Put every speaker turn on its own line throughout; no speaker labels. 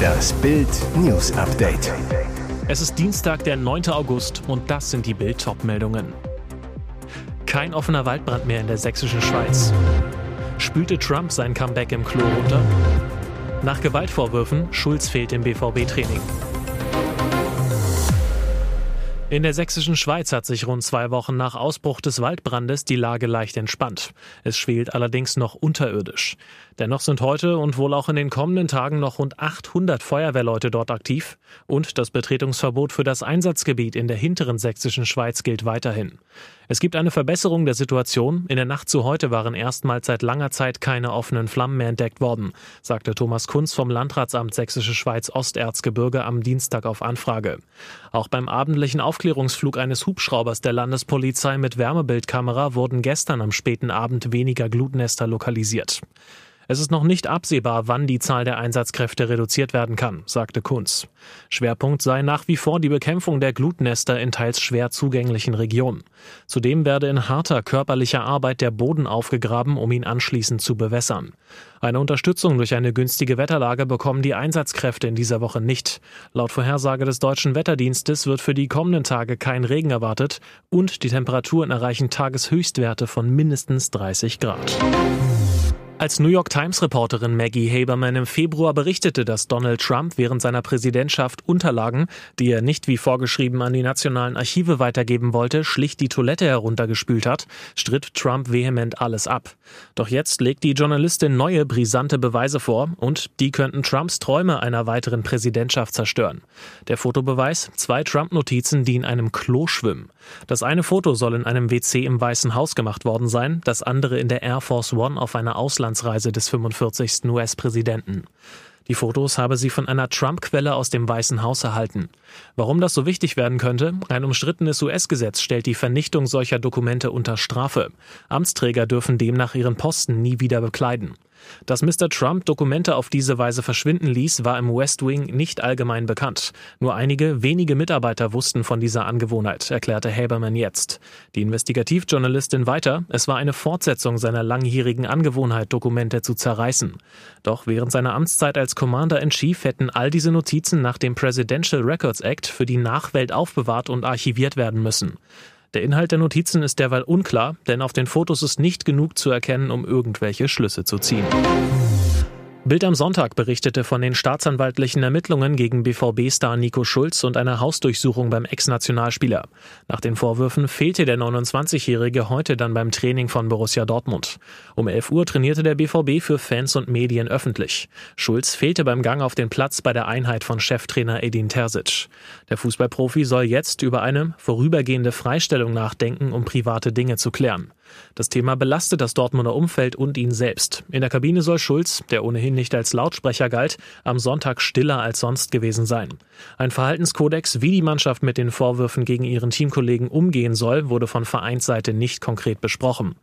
Das Bild News Update.
Es ist Dienstag, der 9. August und das sind die Bild meldungen Kein offener Waldbrand mehr in der sächsischen Schweiz. Spülte Trump sein Comeback im Klo runter? Nach Gewaltvorwürfen, Schulz fehlt im BVB-Training. In der sächsischen Schweiz hat sich rund zwei Wochen nach Ausbruch des Waldbrandes die Lage leicht entspannt. Es schwelt allerdings noch unterirdisch. Dennoch sind heute und wohl auch in den kommenden Tagen noch rund 800 Feuerwehrleute dort aktiv und das Betretungsverbot für das Einsatzgebiet in der hinteren sächsischen Schweiz gilt weiterhin. Es gibt eine Verbesserung der Situation. In der Nacht zu heute waren erstmals seit langer Zeit keine offenen Flammen mehr entdeckt worden, sagte Thomas Kunz vom Landratsamt Sächsische Schweiz Osterzgebirge am Dienstag auf Anfrage. Auch beim abendlichen Aufklärungsflug eines Hubschraubers der Landespolizei mit Wärmebildkamera wurden gestern am späten Abend weniger Glutnester lokalisiert. Es ist noch nicht absehbar, wann die Zahl der Einsatzkräfte reduziert werden kann, sagte Kunz. Schwerpunkt sei nach wie vor die Bekämpfung der Glutnester in teils schwer zugänglichen Regionen. Zudem werde in harter körperlicher Arbeit der Boden aufgegraben, um ihn anschließend zu bewässern. Eine Unterstützung durch eine günstige Wetterlage bekommen die Einsatzkräfte in dieser Woche nicht. Laut Vorhersage des deutschen Wetterdienstes wird für die kommenden Tage kein Regen erwartet und die Temperaturen erreichen Tageshöchstwerte von mindestens 30 Grad. Als New York Times Reporterin Maggie Haberman im Februar berichtete, dass Donald Trump während seiner Präsidentschaft Unterlagen, die er nicht wie vorgeschrieben an die nationalen Archive weitergeben wollte, schlicht die Toilette heruntergespült hat, stritt Trump vehement alles ab. Doch jetzt legt die Journalistin neue brisante Beweise vor und die könnten Trumps Träume einer weiteren Präsidentschaft zerstören. Der Fotobeweis, zwei Trump-Notizen, die in einem Klo schwimmen. Das eine Foto soll in einem WC im Weißen Haus gemacht worden sein, das andere in der Air Force One auf einer Ausland Auslandsreise des 45. US-Präsidenten. Die Fotos habe sie von einer Trump-Quelle aus dem Weißen Haus erhalten. Warum das so wichtig werden könnte? Ein umstrittenes US-Gesetz stellt die Vernichtung solcher Dokumente unter Strafe. Amtsträger dürfen demnach ihren Posten nie wieder bekleiden. Dass Mr. Trump Dokumente auf diese Weise verschwinden ließ, war im West Wing nicht allgemein bekannt. Nur einige wenige Mitarbeiter wussten von dieser Angewohnheit, erklärte Haberman jetzt. Die Investigativjournalistin weiter, es war eine Fortsetzung seiner langjährigen Angewohnheit, Dokumente zu zerreißen. Doch während seiner Amtszeit als Commander-in-Chief hätten all diese Notizen nach dem Presidential Records Act für die Nachwelt aufbewahrt und archiviert werden müssen. Der Inhalt der Notizen ist derweil unklar, denn auf den Fotos ist nicht genug zu erkennen, um irgendwelche Schlüsse zu ziehen. Bild am Sonntag berichtete von den staatsanwaltlichen Ermittlungen gegen BVB-Star Nico Schulz und einer Hausdurchsuchung beim Ex-Nationalspieler. Nach den Vorwürfen fehlte der 29-Jährige heute dann beim Training von Borussia Dortmund. Um 11 Uhr trainierte der BVB für Fans und Medien öffentlich. Schulz fehlte beim Gang auf den Platz bei der Einheit von Cheftrainer Edin Terzic. Der Fußballprofi soll jetzt über eine vorübergehende Freistellung nachdenken, um private Dinge zu klären. Das Thema belastet das Dortmunder Umfeld und ihn selbst. In der Kabine soll Schulz, der ohnehin nicht als Lautsprecher galt, am Sonntag stiller als sonst gewesen sein. Ein Verhaltenskodex, wie die Mannschaft mit den Vorwürfen gegen ihren Teamkollegen umgehen soll, wurde von Vereinsseite nicht konkret besprochen.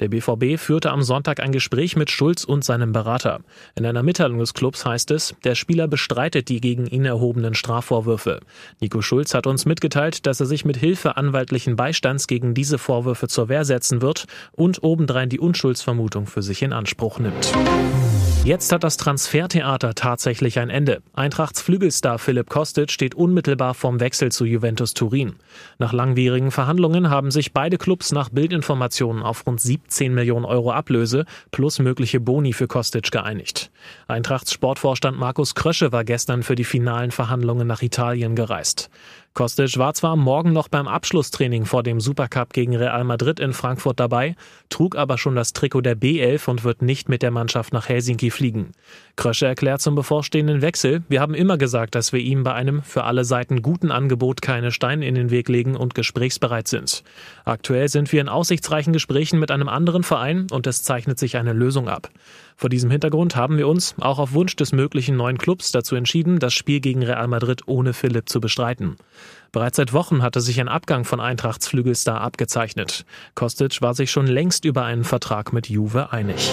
Der BVB führte am Sonntag ein Gespräch mit Schulz und seinem Berater. In einer Mitteilung des Clubs heißt es, der Spieler bestreitet die gegen ihn erhobenen Strafvorwürfe. Nico Schulz hat uns mitgeteilt, dass er sich mit Hilfe anwaltlichen Beistands gegen diese Vorwürfe zur Wehr setzen wird wird und obendrein die Unschuldsvermutung für sich in Anspruch nimmt. Jetzt hat das Transfertheater tatsächlich ein Ende. Eintrachts Flügelstar Philipp Kostic steht unmittelbar vorm Wechsel zu Juventus Turin. Nach langwierigen Verhandlungen haben sich beide Clubs nach Bildinformationen auf rund 17 Millionen Euro Ablöse plus mögliche Boni für Kostic geeinigt. Eintrachts Sportvorstand Markus Krösche war gestern für die finalen Verhandlungen nach Italien gereist. Kostic war zwar Morgen noch beim Abschlusstraining vor dem Supercup gegen Real Madrid in Frankfurt dabei, trug aber schon das Trikot der B11 und wird nicht mit der Mannschaft nach Helsinki fliegen. Krösche erklärt zum bevorstehenden Wechsel, wir haben immer gesagt, dass wir ihm bei einem für alle Seiten guten Angebot keine Steine in den Weg legen und gesprächsbereit sind. Aktuell sind wir in aussichtsreichen Gesprächen mit einem anderen Verein und es zeichnet sich eine Lösung ab. Vor diesem Hintergrund haben wir uns, auch auf Wunsch des möglichen neuen Clubs, dazu entschieden, das Spiel gegen Real Madrid ohne Philipp zu bestreiten. Bereits seit Wochen hatte sich ein Abgang von Eintrachts Flügelstar abgezeichnet. Kostic war sich schon längst über einen Vertrag mit Juve einig.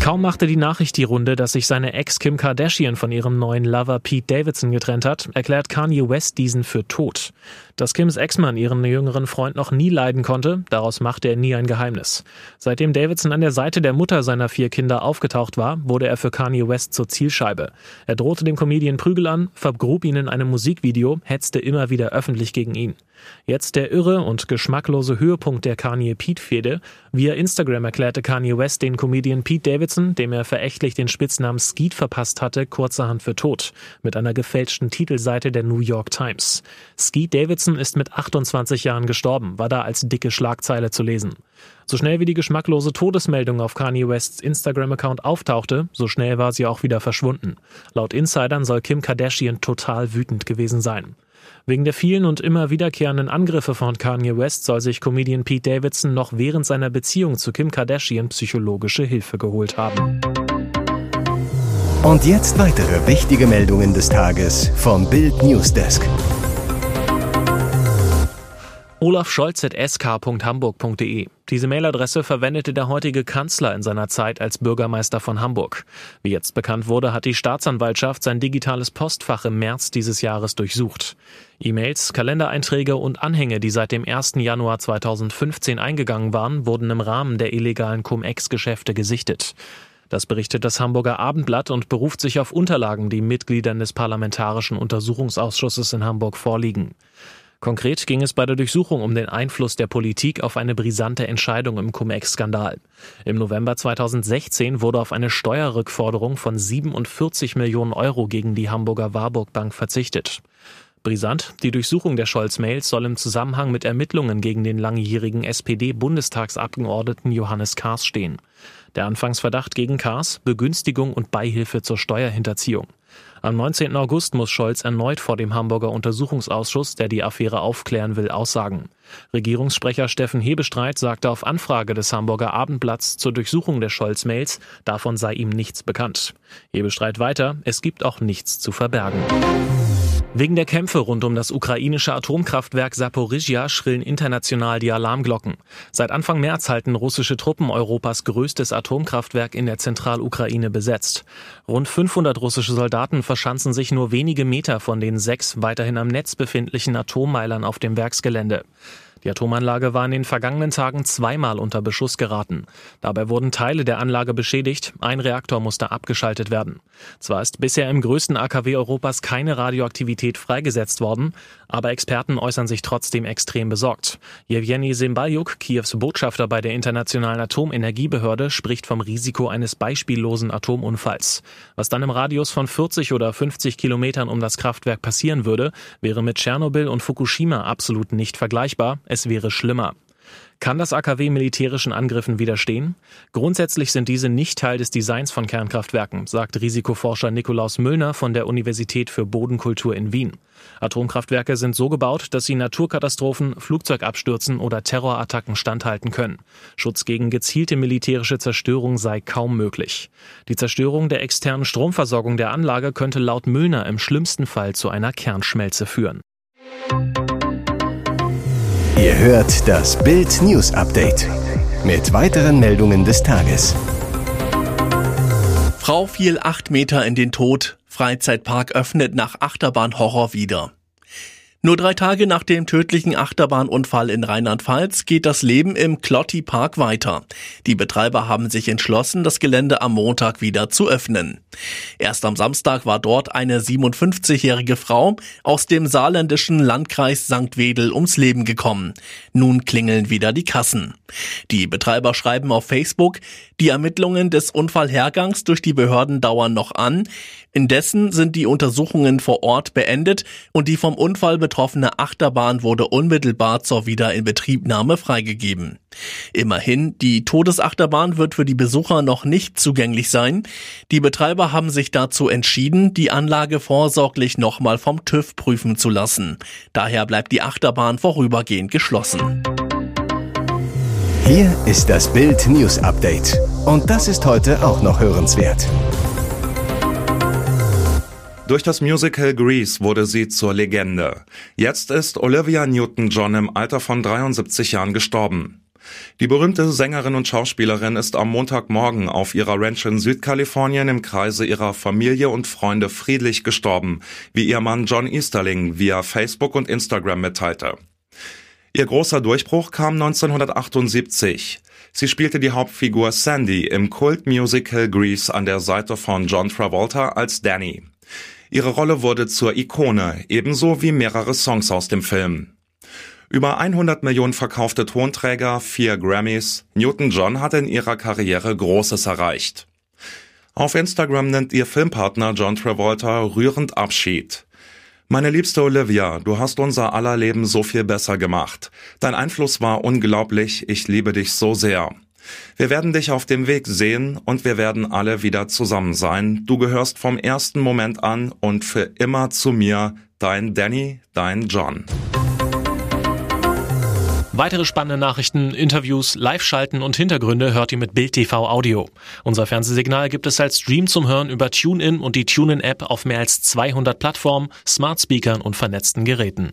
Kaum machte die Nachricht die Runde, dass sich seine Ex Kim Kardashian von ihrem neuen Lover Pete Davidson getrennt hat, erklärt Kanye West diesen für tot. Dass Kims Ex-Mann ihren jüngeren Freund noch nie leiden konnte, daraus machte er nie ein Geheimnis. Seitdem Davidson an der Seite der Mutter seiner vier Kinder aufgetaucht war, wurde er für Kanye West zur Zielscheibe. Er drohte dem Comedian Prügel an, vergrub ihn in einem Musikvideo, hetzte immer wieder öffentlich gegen ihn. Jetzt der irre und geschmacklose Höhepunkt der Kanye-Pete-Fehde. Via Instagram erklärte Kanye West den Comedian Pete Davidson, dem er verächtlich den Spitznamen Skeet verpasst hatte, kurzerhand für tot, mit einer gefälschten Titelseite der New York Times. Skeet Davidson ist mit 28 Jahren gestorben, war da als dicke Schlagzeile zu lesen. So schnell wie die geschmacklose Todesmeldung auf Kanye Wests Instagram-Account auftauchte, so schnell war sie auch wieder verschwunden. Laut Insidern soll Kim Kardashian total wütend gewesen sein. Wegen der vielen und immer wiederkehrenden Angriffe von Kanye West soll sich Comedian Pete Davidson noch während seiner Beziehung zu Kim Kardashian psychologische Hilfe geholt haben.
Und jetzt weitere wichtige Meldungen des Tages vom Bild Newsdesk.
Olaf Scholz at sk.hamburg.de. Diese Mailadresse verwendete der heutige Kanzler in seiner Zeit als Bürgermeister von Hamburg. Wie jetzt bekannt wurde, hat die Staatsanwaltschaft sein digitales Postfach im März dieses Jahres durchsucht. E-Mails, Kalendereinträge und Anhänge, die seit dem 1. Januar 2015 eingegangen waren, wurden im Rahmen der illegalen Cum-Ex-Geschäfte gesichtet. Das berichtet das Hamburger Abendblatt und beruft sich auf Unterlagen, die Mitgliedern des Parlamentarischen Untersuchungsausschusses in Hamburg vorliegen. Konkret ging es bei der Durchsuchung um den Einfluss der Politik auf eine brisante Entscheidung im Cum-Ex-Skandal. Im November 2016 wurde auf eine Steuerrückforderung von 47 Millionen Euro gegen die Hamburger Warburg Bank verzichtet. Brisant, die Durchsuchung der Scholz-Mails soll im Zusammenhang mit Ermittlungen gegen den langjährigen SPD-Bundestagsabgeordneten Johannes Kahrs stehen. Der Anfangsverdacht gegen Kahrs Begünstigung und Beihilfe zur Steuerhinterziehung. Am 19. August muss Scholz erneut vor dem Hamburger Untersuchungsausschuss, der die Affäre aufklären will, aussagen. Regierungssprecher Steffen Hebestreit sagte auf Anfrage des Hamburger Abendblatts zur Durchsuchung der Scholz-Mails, davon sei ihm nichts bekannt. Hebestreit weiter, es gibt auch nichts zu verbergen. Wegen der Kämpfe rund um das ukrainische Atomkraftwerk Saporizhia schrillen international die Alarmglocken. Seit Anfang März halten russische Truppen Europas größtes Atomkraftwerk in der Zentralukraine besetzt. Rund 500 russische Soldaten verschanzen sich nur wenige Meter von den sechs weiterhin am Netz befindlichen Atommeilern auf dem Werksgelände. Die Atomanlage war in den vergangenen Tagen zweimal unter Beschuss geraten. Dabei wurden Teile der Anlage beschädigt, ein Reaktor musste abgeschaltet werden. Zwar ist bisher im größten AKW Europas keine Radioaktivität freigesetzt worden, aber Experten äußern sich trotzdem extrem besorgt. Jewgeni Simbaljuk, Kiews Botschafter bei der Internationalen Atomenergiebehörde, spricht vom Risiko eines beispiellosen Atomunfalls. Was dann im Radius von 40 oder 50 Kilometern um das Kraftwerk passieren würde, wäre mit Tschernobyl und Fukushima absolut nicht vergleichbar es wäre schlimmer. Kann das AKW militärischen Angriffen widerstehen? Grundsätzlich sind diese nicht Teil des Designs von Kernkraftwerken, sagt Risikoforscher Nikolaus Müllner von der Universität für Bodenkultur in Wien. Atomkraftwerke sind so gebaut, dass sie Naturkatastrophen, Flugzeugabstürzen oder Terrorattacken standhalten können. Schutz gegen gezielte militärische Zerstörung sei kaum möglich. Die Zerstörung der externen Stromversorgung der Anlage könnte laut Müllner im schlimmsten Fall zu einer Kernschmelze führen.
Ihr hört das Bild News Update mit weiteren Meldungen des Tages.
Frau fiel acht Meter in den Tod. Freizeitpark öffnet nach Achterbahnhorror wieder. Nur drei Tage nach dem tödlichen Achterbahnunfall in Rheinland-Pfalz geht das Leben im Clotti Park weiter. Die Betreiber haben sich entschlossen, das Gelände am Montag wieder zu öffnen. Erst am Samstag war dort eine 57-jährige Frau aus dem saarländischen Landkreis St. Wedel ums Leben gekommen. Nun klingeln wieder die Kassen. Die Betreiber schreiben auf Facebook, die Ermittlungen des Unfallhergangs durch die Behörden dauern noch an. Indessen sind die Untersuchungen vor Ort beendet und die vom Unfall betroffene Achterbahn wurde unmittelbar zur Wiederinbetriebnahme freigegeben. Immerhin, die Todesachterbahn wird für die Besucher noch nicht zugänglich sein. Die Betreiber haben sich dazu entschieden, die Anlage vorsorglich nochmal vom TÜV prüfen zu lassen. Daher bleibt die Achterbahn vorübergehend geschlossen.
Hier ist das Bild News Update. Und das ist heute auch noch hörenswert.
Durch das Musical Grease wurde sie zur Legende. Jetzt ist Olivia Newton-John im Alter von 73 Jahren gestorben.
Die berühmte Sängerin und Schauspielerin ist am Montagmorgen auf ihrer Ranch in Südkalifornien im Kreise ihrer Familie und Freunde friedlich gestorben, wie ihr Mann John Easterling via Facebook und Instagram mitteilte. Ihr großer Durchbruch kam 1978. Sie spielte die Hauptfigur Sandy im Kultmusical Grease an der Seite von John Travolta als Danny. Ihre Rolle wurde zur Ikone, ebenso wie mehrere Songs aus dem Film. Über 100 Millionen verkaufte Tonträger, vier Grammys. Newton-John hat in ihrer Karriere Großes erreicht. Auf Instagram nennt ihr Filmpartner John Travolta rührend Abschied. Meine liebste Olivia, du hast unser aller Leben so viel besser gemacht. Dein Einfluss war unglaublich, ich liebe dich so sehr. Wir werden dich auf dem Weg sehen und wir werden alle wieder zusammen sein. Du gehörst vom ersten Moment an und für immer zu mir, dein Danny, dein John.
Weitere spannende Nachrichten, Interviews, Live-Schalten und Hintergründe hört ihr mit Bild TV Audio. Unser Fernsehsignal gibt es als Stream zum Hören über TuneIn und die TuneIn-App auf mehr als 200 Plattformen, Smart Speakern und vernetzten Geräten.